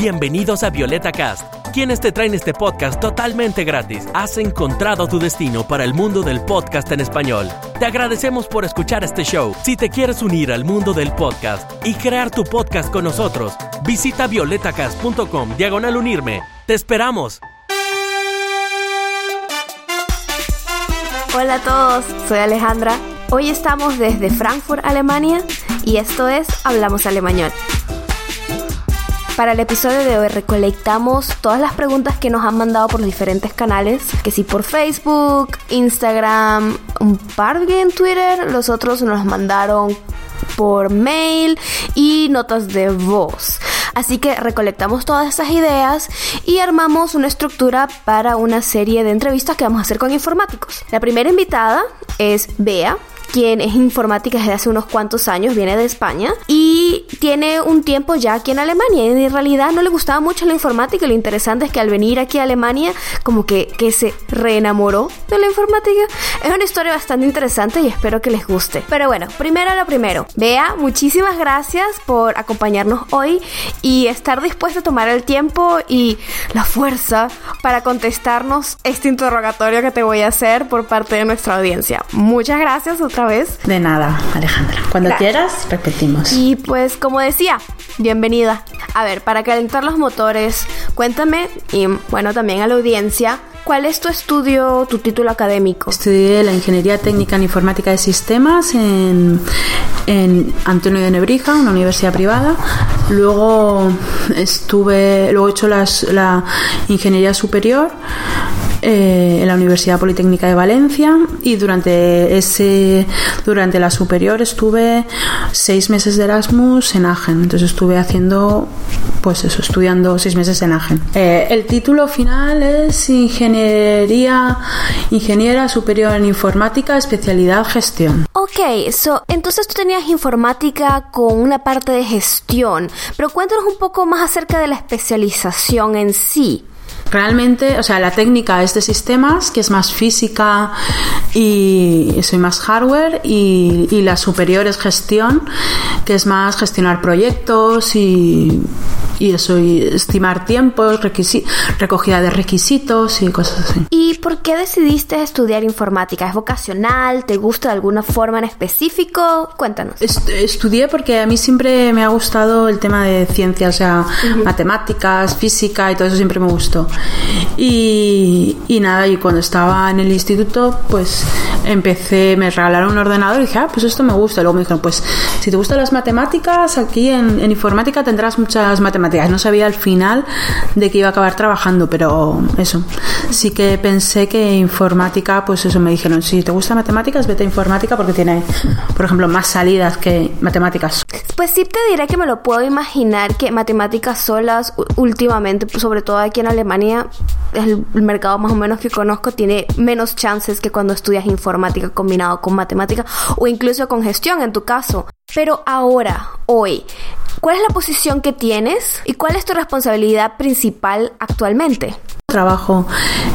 Bienvenidos a Violeta Cast, quienes te traen este podcast totalmente gratis. Has encontrado tu destino para el mundo del podcast en español. Te agradecemos por escuchar este show. Si te quieres unir al mundo del podcast y crear tu podcast con nosotros, visita violetacast.com diagonal unirme. ¡Te esperamos! Hola a todos, soy Alejandra. Hoy estamos desde Frankfurt, Alemania, y esto es Hablamos Alemañol. Para el episodio de hoy recolectamos todas las preguntas que nos han mandado por los diferentes canales, que si por Facebook, Instagram, un par en Twitter, los otros nos mandaron por mail y notas de voz. Así que recolectamos todas esas ideas y armamos una estructura para una serie de entrevistas que vamos a hacer con informáticos. La primera invitada es Bea, quien es informática desde hace unos cuantos años, viene de España y tiene un tiempo ya aquí en Alemania. En realidad no le gustaba mucho la informática. Lo interesante es que al venir aquí a Alemania, como que, que se reenamoró de la informática. Es una historia bastante interesante y espero que les guste. Pero bueno, primero lo primero. Bea, muchísimas gracias por acompañarnos hoy y estar dispuesta a tomar el tiempo y la fuerza para contestarnos este interrogatorio que te voy a hacer por parte de nuestra audiencia. Muchas gracias otra vez. De nada, Alejandra. Cuando Gracias. quieras, repetimos. Y pues como decía, bienvenida. A ver, para calentar los motores, cuéntame y bueno, también a la audiencia, ¿cuál es tu estudio, tu título académico? Estudié la Ingeniería Técnica en Informática de Sistemas en, en Antonio de Nebrija, una universidad privada. Luego estuve, luego he hecho las- la Ingeniería Superior eh, en la Universidad Politécnica de Valencia y durante ese durante la superior estuve seis meses de Erasmus en Agen entonces estuve haciendo pues eso estudiando seis meses en Agen Eh, el título final es ingeniería ingeniera superior en informática especialidad gestión. Ok, so, entonces tú tenías informática con una parte de gestión, pero cuéntanos un poco más acerca de la especialización en sí. Realmente, o sea, la técnica es de sistemas, que es más física y soy más hardware, y, y la superior es gestión, que es más gestionar proyectos y, y eso, y estimar tiempos, recogida de requisitos y cosas así. ¿Y por qué decidiste estudiar informática? ¿Es vocacional? ¿Te gusta de alguna forma en específico? Cuéntanos. Est- estudié porque a mí siempre me ha gustado el tema de ciencias, o sea, matemáticas, física y todo eso siempre me gustó. Y, y nada, y cuando estaba en el instituto, pues empecé, me regalaron un ordenador y dije, ah, pues esto me gusta. Luego me dijeron, pues si te gustan las matemáticas, aquí en, informática tendrás muchas matemáticas. No sabía al final de que iba a acabar trabajando, pero eso. Sí que pensé que informática, pues eso me dijeron, si te gusta matemáticas, vete a informática porque tiene, por ejemplo, más salidas que matemáticas. Pues sí te diré que me lo puedo imaginar que matemáticas solas últimamente, pues, sobre todo aquí en Alemania, el, el mercado más o menos que conozco tiene menos chances que cuando estudias informática combinado con matemática o incluso con gestión en tu caso. Pero ahora, hoy, ¿cuál es la posición que tienes y cuál es tu responsabilidad principal actualmente? Trabajo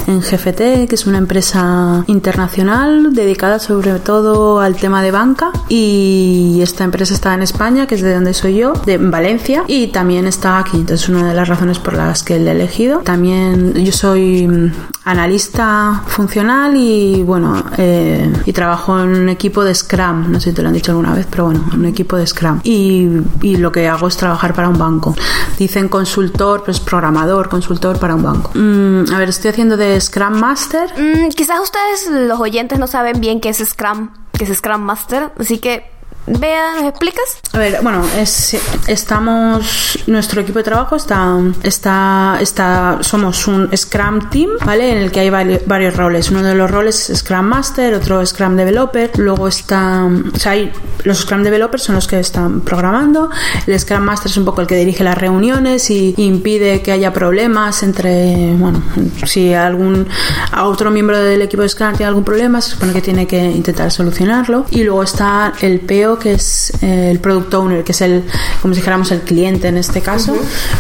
en GFT, que es una empresa internacional dedicada sobre todo al tema de banca y esta empresa está en España, que es de donde soy yo, de Valencia y también está aquí. Entonces una de las razones por las que le he elegido. También yo soy mm, analista funcional y bueno eh, y trabajo en un equipo de Scrum. No sé si te lo han dicho alguna vez, pero bueno, un equipo de Scrum y, y lo que hago es trabajar para un banco. Dicen consultor, pues programador, consultor para un banco. Mm, a ver, estoy haciendo de Scrum Master. Mm, quizás ustedes, los oyentes, no saben bien qué es Scrum, qué es Scrum Master, así que, vea, ¿nos explicas? A ver, bueno, es, estamos, nuestro equipo de trabajo está, está, está, somos un Scrum Team, ¿vale? En el que hay vari- varios roles. Uno de los roles es Scrum Master, otro Scrum Developer, luego está, o sea, hay, los Scrum Developers son los que están programando, el Scrum Master es un poco el que dirige las reuniones y, impide que haya problemas entre, bueno, si algún, a otro miembro del equipo de Scrum tiene algún problema, se supone que tiene que intentar solucionarlo. Y luego está el PO yo, que es eh, el product owner, que es el, como si dijéramos, el cliente en este caso.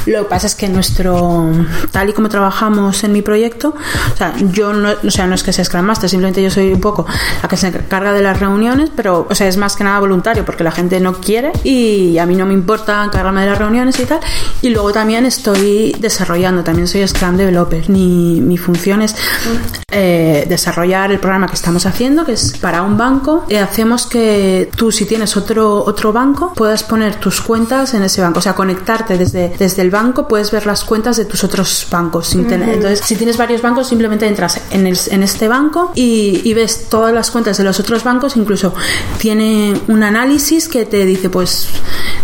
Lo que pasa es que nuestro, tal y como trabajamos en mi proyecto, o sea, yo no, o sea, no es que sea Scrum Master, simplemente yo soy un poco la que se encarga de las reuniones, pero, o sea, es más que nada voluntario porque la gente no quiere y a mí no me importa encargarme de las reuniones y tal. Y luego también estoy desarrollando, también soy Scrum Developer. Mi, mi función es eh, desarrollar el programa que estamos haciendo, que es para un banco. y hacemos que tú, si tienes otro, otro banco, puedas poner tus cuentas en ese banco. O sea, conectarte desde, desde el banco, puedes ver las cuentas de tus otros bancos. Sin tener, entonces, si tienes varios bancos, simplemente entras en, el, en este banco y, y ves todas las cuentas de los otros bancos. Incluso tiene un análisis que te dice, pues,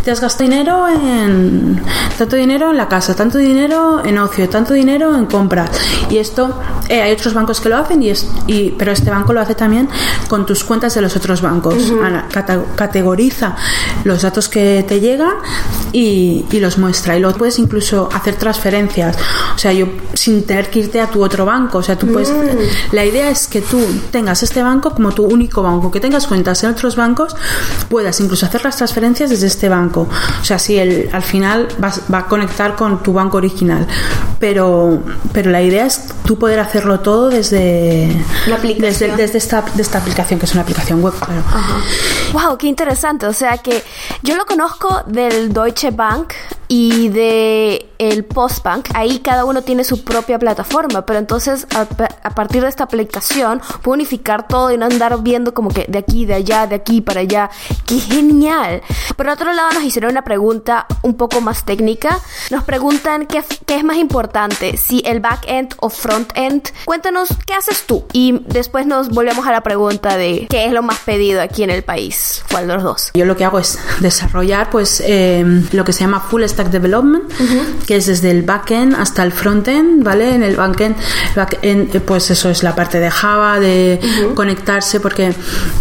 te has gastado dinero en tanto dinero en la casa, tanto dinero en ocio, tanto dinero en compras. Y esto eh, hay otros bancos que lo hacen y, es, y pero este banco lo hace también con tus cuentas de los otros bancos. Ana, cata- categoriza los datos que te llegan y, y los muestra. Y luego puedes incluso hacer transferencias. O sea, yo sin tener que irte a tu otro banco. O sea, tú puedes. La idea es que tú tengas este banco como tu único banco, que tengas cuentas en otros bancos, puedas incluso hacer las transferencias desde este banco. O sea, si el, al final vas- va a conectar con tu banco original. Pero, pero la idea es tú poder hacerlo todo desde, La aplicación. desde, desde esta, de esta aplicación, que es una aplicación web, claro. Wow, qué interesante. O sea que yo lo conozco del Deutsche Bank y de el Postbank. Ahí cada uno tiene su propia plataforma, pero entonces a, a partir de esta aplicación puedo unificar todo y no andar viendo como que de aquí, de allá, de aquí para allá. ¡Qué genial! Por otro lado nos hicieron una pregunta un poco más técnica. Nos preguntan qué, qué es más importante, si el back-end o front-end. Cuéntanos qué haces tú y después nos volvemos a la pregunta de qué es lo más pedido aquí en el país. ¿Cuál de los dos? Yo lo que hago es desarrollar pues eh, lo que se llama Full Stack Development, que es desde el backend hasta el frontend, ¿vale? En el backend, backend, pues eso es la parte de Java, de conectarse, porque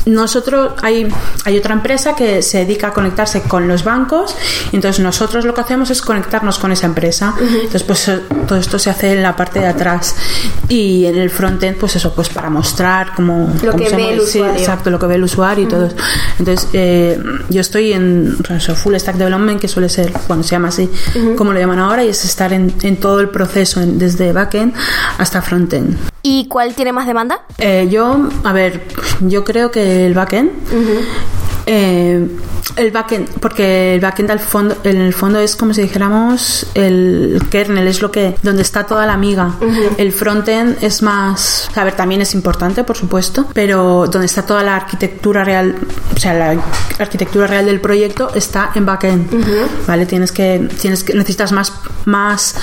nosotros hay, hay otra empresa que se dedica a conectarse con los bancos, y entonces nosotros lo que hacemos es conectarnos con esa empresa. Entonces, pues eh, todo esto se hace en la parte de atrás y en el frontend, pues eso, pues para mostrar cómo, Lo cómo que se ve el Sí, usuario. exacto, lo que ve el usuario y todo. Entonces, eh, yo estoy en Full Stack Development, que suele ser, bueno, se llama así, como lo llaman ahora, y es estar en, en todo el proceso, en- desde backend hasta frontend. ¿Y cuál tiene más demanda? Eh, yo, a ver, yo creo que el backend. Eh, el backend, porque el backend al fondo, en el fondo es como si dijéramos el kernel, es lo que donde está toda la miga. El frontend es más, a ver, también es importante, por supuesto, pero donde está toda la arquitectura real, o sea, la arquitectura real del proyecto está en backend, ¿vale? Tienes que, tienes que, necesitas más, más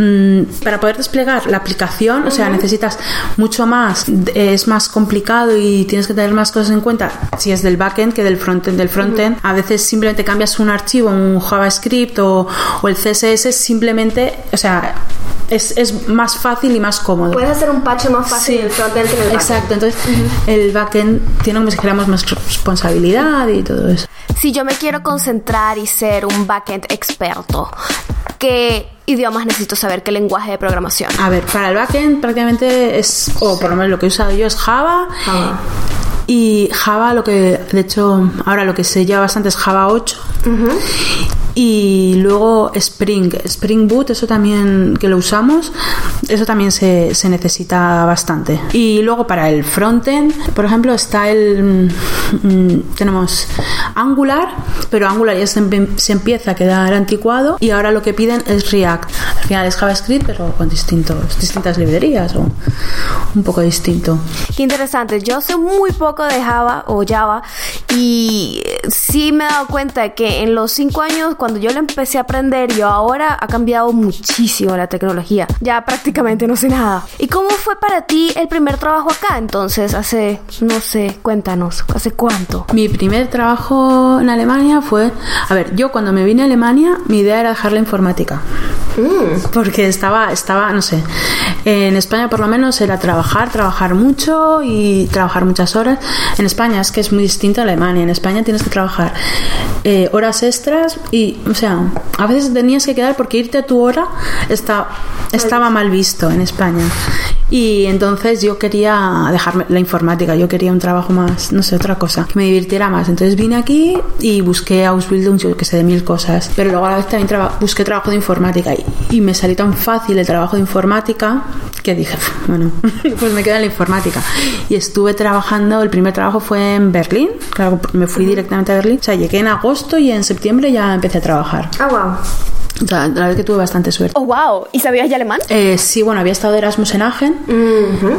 mm, para poder desplegar la aplicación, o sea, necesitas mucho más, es más complicado y tienes que tener más cosas en cuenta si es del backend que del frontend. Del frontend, a veces simplemente cambias un archivo, un JavaScript o, o el CSS, simplemente, o sea, es, es más fácil y más cómodo. Puedes hacer un patch más fácil Sí. en el frontend que en el backend. Exacto, entonces el backend tiene dijéramos más responsabilidad y todo eso. Si yo me quiero concentrar y ser un backend experto, ¿qué idiomas necesito saber? ¿Qué lenguaje de programación? A ver, para el backend prácticamente es, o por lo menos lo que he usado yo es Java. Java. Y Java, lo que, de hecho, ahora lo que se lleva bastante es Java 8. Y luego Spring, Spring Boot, eso también que lo usamos, eso también se, se necesita bastante. Y luego para el frontend, por ejemplo, está el. mm, tenemos Angular, pero Angular ya se, empieza a quedar anticuado y ahora lo que piden es React. Al final es JavaScript, pero con distintos, distintas librerías o un poco distinto. Qué interesante. Yo sé muy poco de Java o Java y sí me he dado cuenta que en los cinco años cuando yo lo empecé a aprender yo ahora ha cambiado muchísimo la tecnología. Ya prácticamente no sé nada. ¿Y cómo fue para ti el primer trabajo acá entonces? Hace, no sé, cuéntanos, ¿hace cuánto? Mi primer trabajo en Alemania fue, a ver, yo cuando me vine a Alemania, mi idea era dejar la informática. Porque estaba, estaba, no sé, en España por lo menos era trabajar, trabajar mucho y trabajar muchas horas. En España es que es muy distinto a Alemania. En España tienes que trabajar eh, horas extras y, o sea, a veces tenías que quedar porque irte a tu hora está, estaba mal visto en España. Y entonces yo quería dejarme la informática, yo quería un trabajo más, no sé, otra cosa, que me divirtiera más. Entonces vine aquí y busqué Ausbildung, yo que sé, de mil cosas. Pero luego a la vez también busqué trabajo de informática y, y me salió tan fácil el trabajo de informática que dije, bueno, pues me quedo en la informática. Y estuve trabajando, el primer trabajo fue en Berlín, claro, me fui directamente a Berlín. O sea, llegué en agosto y en septiembre ya empecé a trabajar. Ah, wow. La, la verdad que tuve bastante suerte. Oh, wow. ¿Y sabías ya alemán? Eh, sí, bueno, había estado de Erasmus en Agen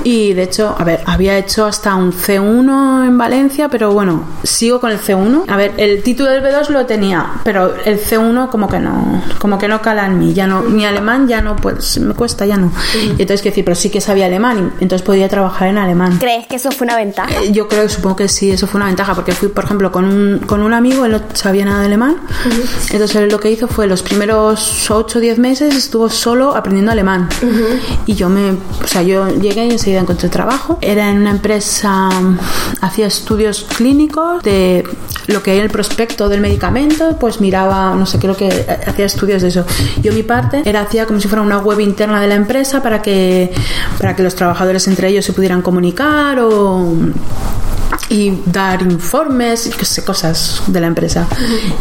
y de hecho, a ver, había hecho hasta un C1 en Valencia, pero bueno, sigo con el C1. A ver, el título del B2 lo tenía, pero el C1 como que no, como que no cala en mí, ya no, mi alemán ya no, pues me cuesta, ya no. Y entonces, que decir, pero sí que sabía alemán, y entonces podía trabajar en alemán. ¿Crees que eso fue una ventaja? Eh, yo creo, supongo que sí, eso fue una ventaja, porque fui, por ejemplo, con un, con un amigo, él no sabía nada de alemán, entonces él lo que hizo fue los primeros 8 o 10 meses estuvo solo aprendiendo alemán. Y yo me, o sea, yo llegué y enseguida encontré trabajo. Era en una empresa, hacía estudios clínicos de lo que hay en el prospecto del medicamento, pues miraba, no sé, creo que hacía estudios de eso. Yo mi parte era hacía como si fuera una web interna de la empresa para que para que los trabajadores entre ellos se pudieran comunicar o y dar informes y sé, cosas de la empresa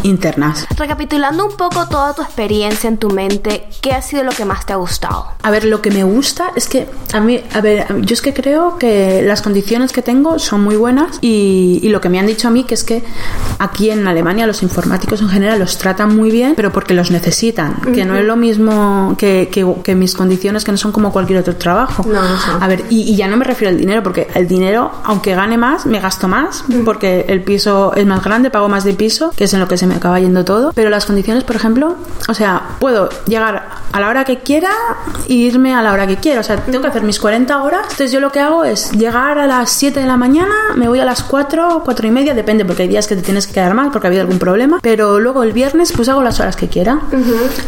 internas. Recapitulando un poco toda tu experiencia en tu mente, ¿qué ha sido lo que más te ha gustado? A ver, lo que me gusta es que a mí, a ver, yo es que creo que las condiciones que tengo son muy buenas y, y lo que me han dicho a mí que es que aquí en Alemania los informáticos en general los tratan muy bien, pero porque los necesitan, que no es lo mismo que, que, que mis condiciones que no son como cualquier otro trabajo. No, no son. A ver, y, y ya no me refiero al dinero, porque el dinero, aunque gane más, me gasto más, porque el piso es más grande, pago más de piso, que es en lo que se me acaba yendo todo. Pero las condiciones, por ejemplo, o sea, puedo llegar a la hora que quiera e irme a la hora que quiera. O sea, tengo que hacer mis 40 horas. Entonces yo lo que hago es llegar a las 7 de la mañana, me voy a las 4, 4 y media, depende, porque hay días que te tienes que quedar más porque ha habido algún problema. Pero luego el viernes, pues hago las horas que quiera.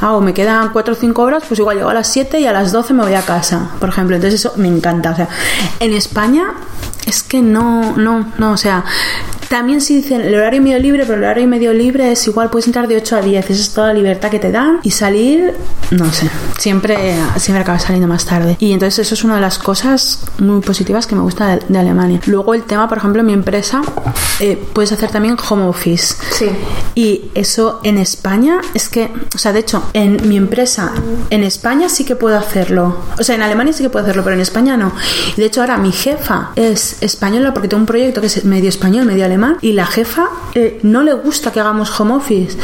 Hago, me quedan 4 o 5 horas, pues igual llego a las 7 y a las 12 me voy a casa, por ejemplo. Entonces eso me encanta. O sea, en España es que no, no, no, o sea, también sí dicen el horario medio libre, pero el horario medio libre es igual, puedes entrar de 8 a 10, esa es toda la libertad que te dan y salir, no sé, siempre, siempre acabas saliendo más tarde. Y entonces eso es una de las cosas muy positivas que me gusta de, de Alemania. Luego el tema, por ejemplo, en mi empresa, eh, puedes hacer también home office. Sí. Y eso en España es que, o sea, de hecho, en mi empresa, en España sí que puedo hacerlo. O sea, en Alemania sí que puedo hacerlo, pero en España no. De hecho ahora mi jefa es española porque tengo un proyecto que es medio español, medio alemán, y la jefa eh, no le gusta que hagamos home office.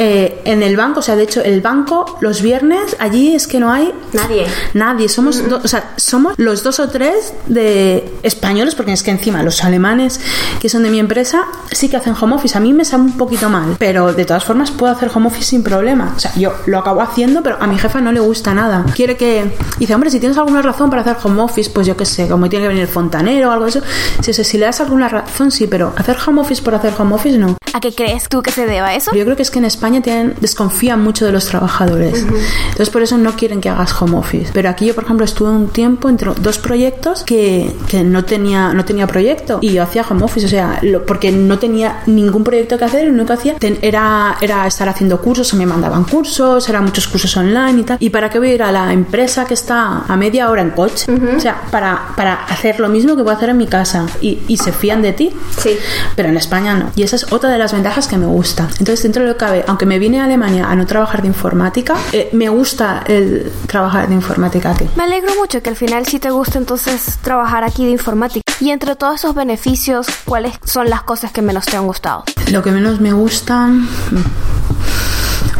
Eh, en el banco, o sea, de hecho, el banco los viernes allí es que no hay Nadie. Nadie, somos, do- o sea, somos los dos o tres de españoles, porque es que encima los alemanes que son de mi empresa sí que hacen home office. A mí me sabe un poquito mal, pero de todas formas puedo hacer home office sin problema. O sea, yo lo acabo haciendo, pero a mi jefa no le gusta nada. Quiere que. Dice, hombre, si tienes alguna razón para hacer home office, pues yo qué sé, como tiene que venir el fontanero o algo de eso. Si, si, si le das alguna razón, sí, pero hacer home office por hacer home office, no. ¿A qué crees tú que se deba eso? Yo creo que es que en España tienen, desconfían mucho de los trabajadores. Entonces por eso no quieren que hagas home office. Pero aquí yo, por ejemplo, estuve un tiempo entre dos proyectos que, que no tenía no tenía proyecto y yo hacía home office, o sea, lo- porque no tenía ningún proyecto que hacer, lo único que hacía ten- era, era estar haciendo cursos, o me mandaban cursos, eran muchos cursos online y tal. ¿Y para qué voy a ir a la empresa que está a media hora en coche? O sea, para, para hacer lo mismo que puedo hacer en mi casa y, y se fían de ti. Sí. Pero en España no. Y esa es otra de las ventajas que me gusta. Entonces, dentro de lo que cabe, aunque me vine a Alemania a no trabajar de informática, eh, me gusta el trabajar de informática aquí. Me alegro mucho que al final sí te guste entonces trabajar aquí de informática. Y entre todos esos beneficios, ¿cuáles son las cosas que menos te han gustado? Lo que menos me gusta...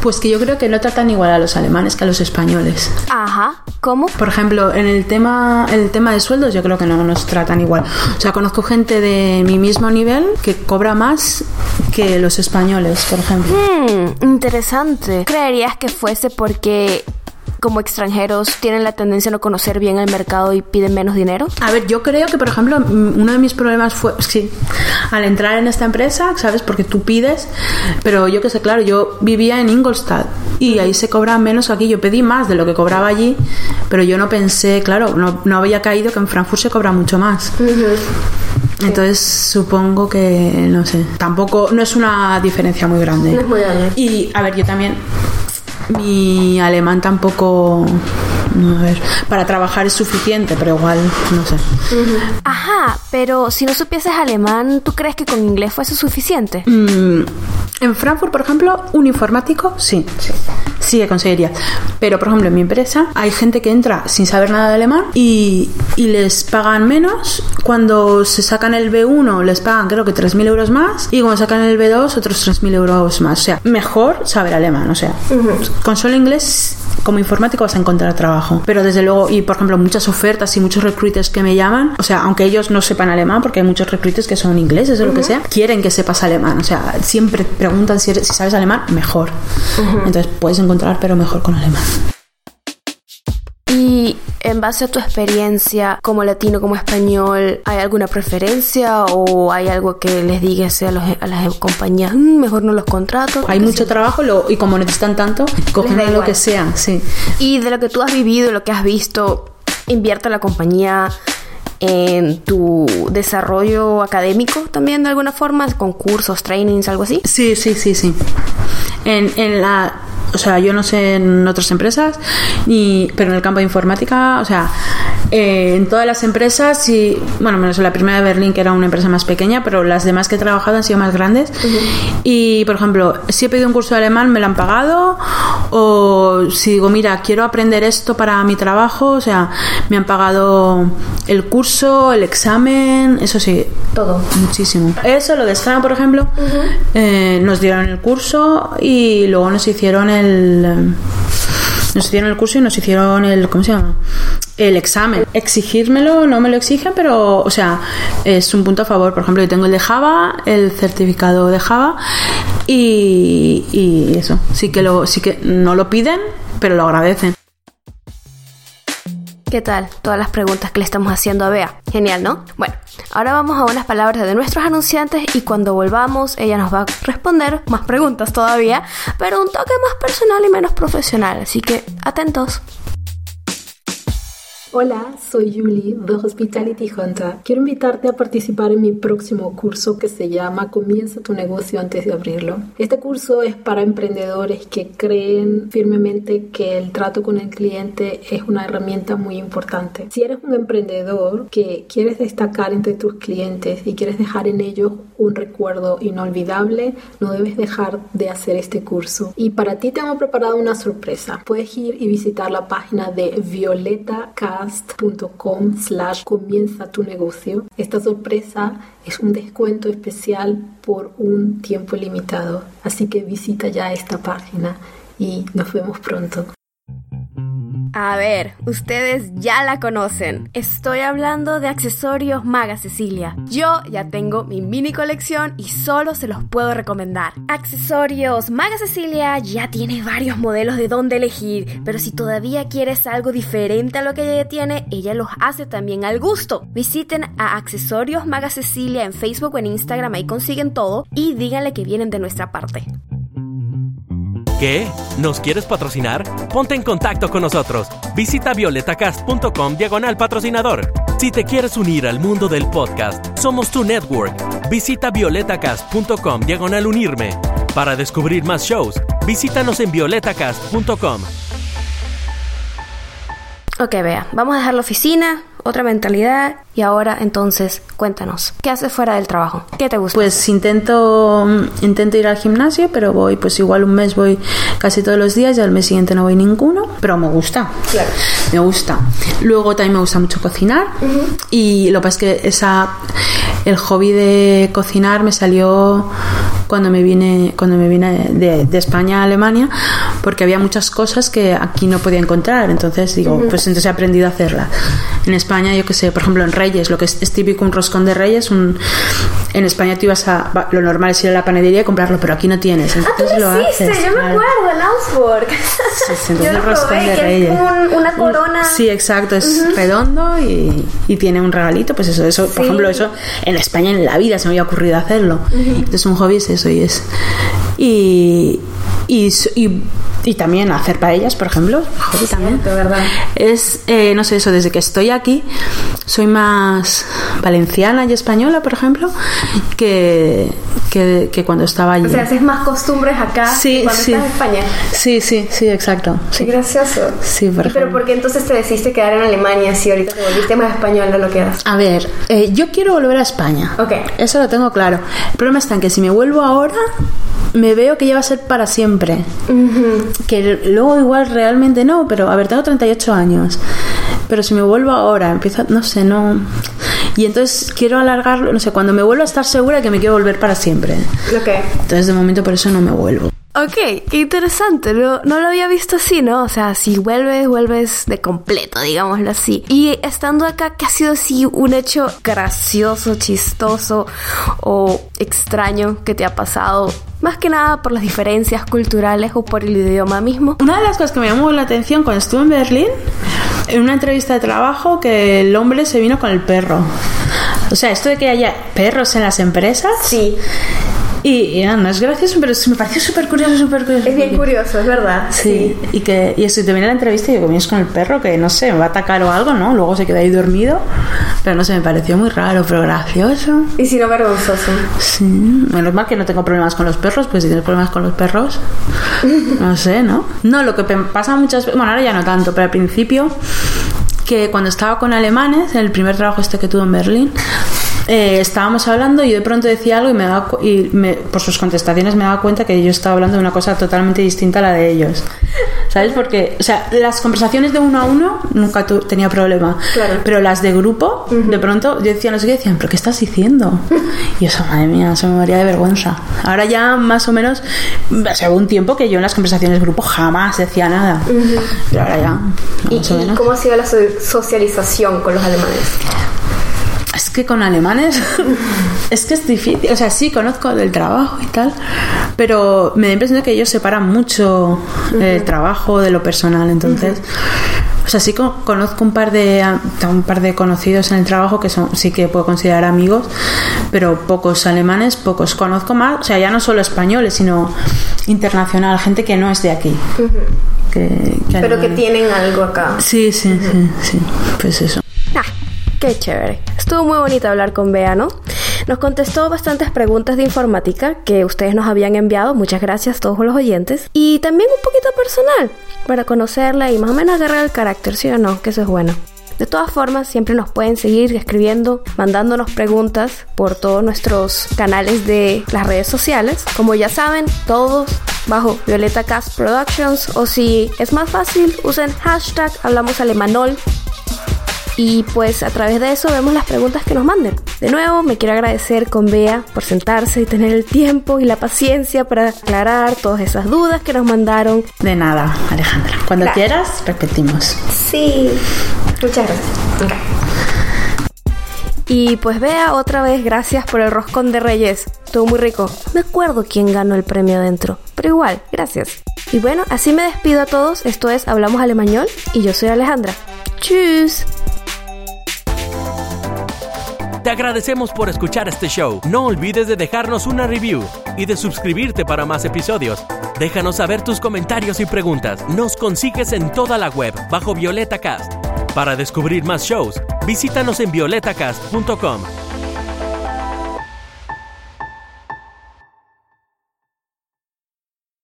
Pues que yo creo que no tratan igual a los alemanes que a los españoles. Ajá. ¿Cómo? Por ejemplo, en el tema, en el tema de sueldos, yo creo que no nos tratan igual. O sea, conozco gente de mi mismo nivel que cobra más que los españoles, por ejemplo. Hmm, interesante. ¿Creerías que fuese porque como extranjeros tienen la tendencia a no conocer bien el mercado y piden menos dinero? A ver, yo creo que, por ejemplo, mm, uno de mis problemas fue, sí, al entrar en esta empresa, ¿sabes? Porque tú pides, pero yo que sé, claro, yo vivía en Ingolstadt y ahí se cobra menos que aquí. Yo pedí más de lo que cobraba allí, pero yo no pensé, claro, no, no había caído que en Frankfurt se cobra mucho más. Entonces supongo que, no sé, tampoco, no es una diferencia muy grande. No es muy grande. Y, a ver, yo también, mi alemán tampoco A ver, para trabajar es suficiente, pero igual, no sé. Ajá, pero si no supieses alemán, ¿tú crees que con inglés fuese suficiente? Mm, en Frankfurt, por ejemplo, un informático, sí, sí, sí que conseguiría. Pero, por ejemplo, en mi empresa hay gente que entra sin saber nada de alemán y, y les pagan menos. Cuando se sacan el B1 les pagan creo que 3.000 euros más y cuando sacan el B2 otros 3.000 euros más. O sea, mejor saber alemán. O sea, con solo inglés como informático vas a encontrar trabajo. Pero desde luego, y por ejemplo, muchas ofertas y muchos recruiters que me llaman, o sea, aunque ellos no sepan alemán, porque hay muchos recruiters que son ingleses o lo que sea, quieren que sepas alemán. O sea, siempre preguntan si, eres- si sabes alemán, mejor. Entonces puedes encontrar, pero mejor con alemán. En base a tu experiencia como latino, como español, ¿hay alguna preferencia o hay algo que les digas a, los- a las compañías, "Mm, mejor no los contrato? Hay mucho trabajo lo- y como necesitan tanto, cogen lo que sea, sí. Y de lo que tú has vivido, lo que has visto, invierte la compañía en tu desarrollo académico también de alguna forma, con cursos, trainings, algo así. Sí, sí, sí, sí. En, en la, o sea, yo no sé en otras empresas, ni, pero en el campo de informática, o sea, eh, en todas las empresas, sí, bueno, menos en la primera de Berlín, que era una empresa más pequeña, pero las demás que he trabajado han sido más grandes. Y, por ejemplo, si he pedido un curso de alemán, me lo han pagado, o si digo, mira, quiero aprender esto para mi trabajo, o sea, me han pagado el curso, el examen, eso sí, Todo. Muchísimo. Eso, lo de Scrum, por ejemplo, eh, nos dieron el curso y luego nos hicieron el. Eh, Nos hicieron el curso y nos hicieron el. ¿Cómo se llama? El examen. Exigírmelo, no me lo exigen, pero, o sea, es un punto a favor. Por ejemplo, yo tengo el de Java, el certificado de Java y, y eso. Sí que, lo, sí que no lo piden, pero lo agradecen. ¿Qué tal? Todas las preguntas que le estamos haciendo a Bea. Genial, ¿no? Bueno, ahora vamos a unas palabras de nuestros anunciantes y cuando volvamos ella nos va a responder más preguntas todavía, pero un toque más personal y menos profesional. Así que atentos. Hola, soy Julie de Hospitality Hunter. Quiero invitarte a participar en mi próximo curso que se llama Comienza tu negocio antes de abrirlo. Este curso es para emprendedores que creen firmemente que el trato con el cliente es una herramienta muy importante. Si eres un emprendedor que quieres destacar entre tus clientes y quieres dejar en ellos un recuerdo inolvidable, no debes dejar de hacer este curso. Y para ti tengo preparado una sorpresa. Puedes ir y visitar la página de violetacast.com slash comienza tu negocio. Esta sorpresa es un descuento especial por un tiempo limitado. Así que visita ya esta página y nos vemos pronto. A ver, ustedes ya la conocen. Estoy hablando de accesorios Maga Cecilia. Yo ya tengo mi mini colección y solo se los puedo recomendar. Accesorios Maga Cecilia ya tiene varios modelos de dónde elegir, pero si todavía quieres algo diferente a lo que ella ya tiene, ella los hace también al gusto. Visiten a Accesorios Maga Cecilia en Facebook o en Instagram, ahí consiguen todo y díganle que vienen de nuestra parte. ¿Qué? ¿Nos quieres patrocinar? Ponte en contacto con nosotros. Visita violetacast.com diagonal patrocinador. Si te quieres unir al mundo del podcast, somos tu network. Visita violetacast.com diagonal unirme. Para descubrir más shows, visítanos en violetacast.com. Ok, vea, vamos a dejar la oficina, otra mentalidad y ahora entonces cuéntanos, ¿qué haces fuera del trabajo? ¿Qué te gusta? Pues intento, intento ir al gimnasio, pero voy, pues igual un mes voy casi todos los días y al mes siguiente no voy ninguno, pero me gusta. Claro. Me gusta. Luego también me gusta mucho cocinar y lo que pasa es que esa, el hobby de cocinar me salió cuando me vine, cuando me vine de, de España a Alemania porque había muchas cosas que aquí no podía encontrar. Entonces digo, pues entonces he aprendido a hacerlas. En España, yo que sé, por ejemplo en Lo que es, es típico un roscón de Reyes, un, en España tú ibas a, lo normal es ir a la panadería y comprarlo, pero aquí no tienes. Entonces lo haces. Ah, yo me acuerdo en Augsburg. Sí, sí, yo lo probé, que es un- una corona. Sí, exacto, es redondo y, y tiene un regalito, pues eso, eso, por Sí. ejemplo, eso en España en la vida se me había ocurrido hacerlo. Entonces un hobby es eso y es y y, y, y también hacer paellas, por ejemplo, hobby también. ¿verdad? Es, eh, no sé, eso, desde que estoy aquí, soy más valenciana y española, por ejemplo, que, que, que cuando estaba allí. O sea, haces más costumbres acá Sí, que cuando sí. estás en España. Sí, sí, sí, exacto. Qué Sí, gracioso. Sí, por ¿Y Pero. ¿por qué entonces te decidiste quedar en Alemania si ahorita te volviste más español de lo que eras? A ver, eh, yo quiero volver a España. Ok. Eso lo tengo claro. El problema está en que si me vuelvo ahora, me veo que ya va a ser para siempre. Que luego igual realmente no, pero a ver, tengo 38 años. Pero si me vuelvo ahora, empiezo, no sé, no... Y entonces quiero alargarlo, no sé, cuando me vuelvo a estar segura que me quiero volver para siempre. Ok. Entonces de momento por eso no me vuelvo. Ok, qué interesante, no, no lo había visto así, ¿no? O sea, si vuelves, vuelves de completo, digámoslo así. Y estando acá, ¿qué ha sido así un hecho gracioso, chistoso o extraño que te ha pasado? Más que nada por las diferencias culturales o por el idioma mismo. Una de las cosas que me llamó la atención cuando estuve en Berlín, en una entrevista de trabajo, que el hombre se vino con el perro. O sea, esto de que haya perros en las empresas. Sí, Y, y, no es gracioso, pero sí me pareció súper curioso, súper curioso. es bien curioso, es verdad. Sí, y que y eso, y terminé la entrevista y digo, vienes con el perro que no sé, me va a atacar o algo, ¿no? Luego se queda ahí dormido, pero no sé, me pareció muy raro, pero gracioso. Y si no, vergonzoso. Sí, menos mal que no tengo problemas con los perros, pues si tienes problemas con los perros, no sé, ¿no? No, lo que pasa muchas veces, bueno, ahora ya no tanto, pero al principio, que cuando estaba con alemanes, en el primer trabajo este que tuve en Berlín, eh, estábamos hablando y yo de pronto decía algo y, me daba, y me- por sus contestaciones me daba cuenta que yo estaba hablando de una cosa totalmente distinta a la de ellos. ¿Sabes? Porque, o sea, las conversaciones de uno a uno nunca tu- tenía problema. Claro. Pero las de grupo, de pronto yo decía no sé qué, decían, ¿pero qué estás diciendo? Y eso, madre mía, eso me moría de vergüenza. Ahora ya más o menos, hace un tiempo que yo en las conversaciones de grupo jamás decía nada. Pero ahora ya, ¿Y, o y cómo ha sido la so- socialización con los alemanes? Es que con alemanes es que es difícil. O sea, sí, conozco del trabajo y tal, pero me da impresión de que ellos separan mucho el trabajo de lo personal. Entonces, o sea, sí co- conozco un par de un par de conocidos en el trabajo que son sí que puedo considerar amigos, pero pocos alemanes, pocos conozco más. O sea, ya no solo españoles, sino internacional, gente que no es de aquí. Que, que Pero que tienen algo acá. Sí, sí, sí, sí. Pues eso. Qué chévere. Estuvo muy bonito hablar con Bea, ¿no? Nos contestó bastantes preguntas de informática que ustedes nos habían enviado. Muchas gracias a todos los oyentes. Y también un poquito personal para conocerla y más o menos agarrar el carácter, ¿sí o no? Que eso es bueno. De todas formas, siempre nos pueden seguir escribiendo, mandándonos preguntas por todos nuestros canales de las redes sociales. Como ya saben, todos bajo Violeta Cast Productions o si es más fácil, usen hashtag Hablamos Alemanol y pues a través de eso vemos las preguntas que nos manden. De nuevo, me quiero agradecer con Bea por sentarse y tener el tiempo y la paciencia para aclarar todas esas dudas que nos mandaron. De nada, Alejandra. Cuando quieras, repetimos. Sí, muchas gracias. Y pues Bea, otra vez gracias por el roscón de Reyes. Estuvo muy rico. Me acuerdo quién ganó el premio dentro, pero igual, gracias. Y bueno, así me despido a todos. Esto es Hablamos Alemañol y yo soy Alejandra. Tschüss. Te agradecemos por escuchar este show. No olvides de dejarnos una review y de suscribirte para más episodios. Déjanos saber tus comentarios y preguntas. Nos consigues en toda la web bajo Violeta Cast. Para descubrir más shows, visítanos en violetacast.com.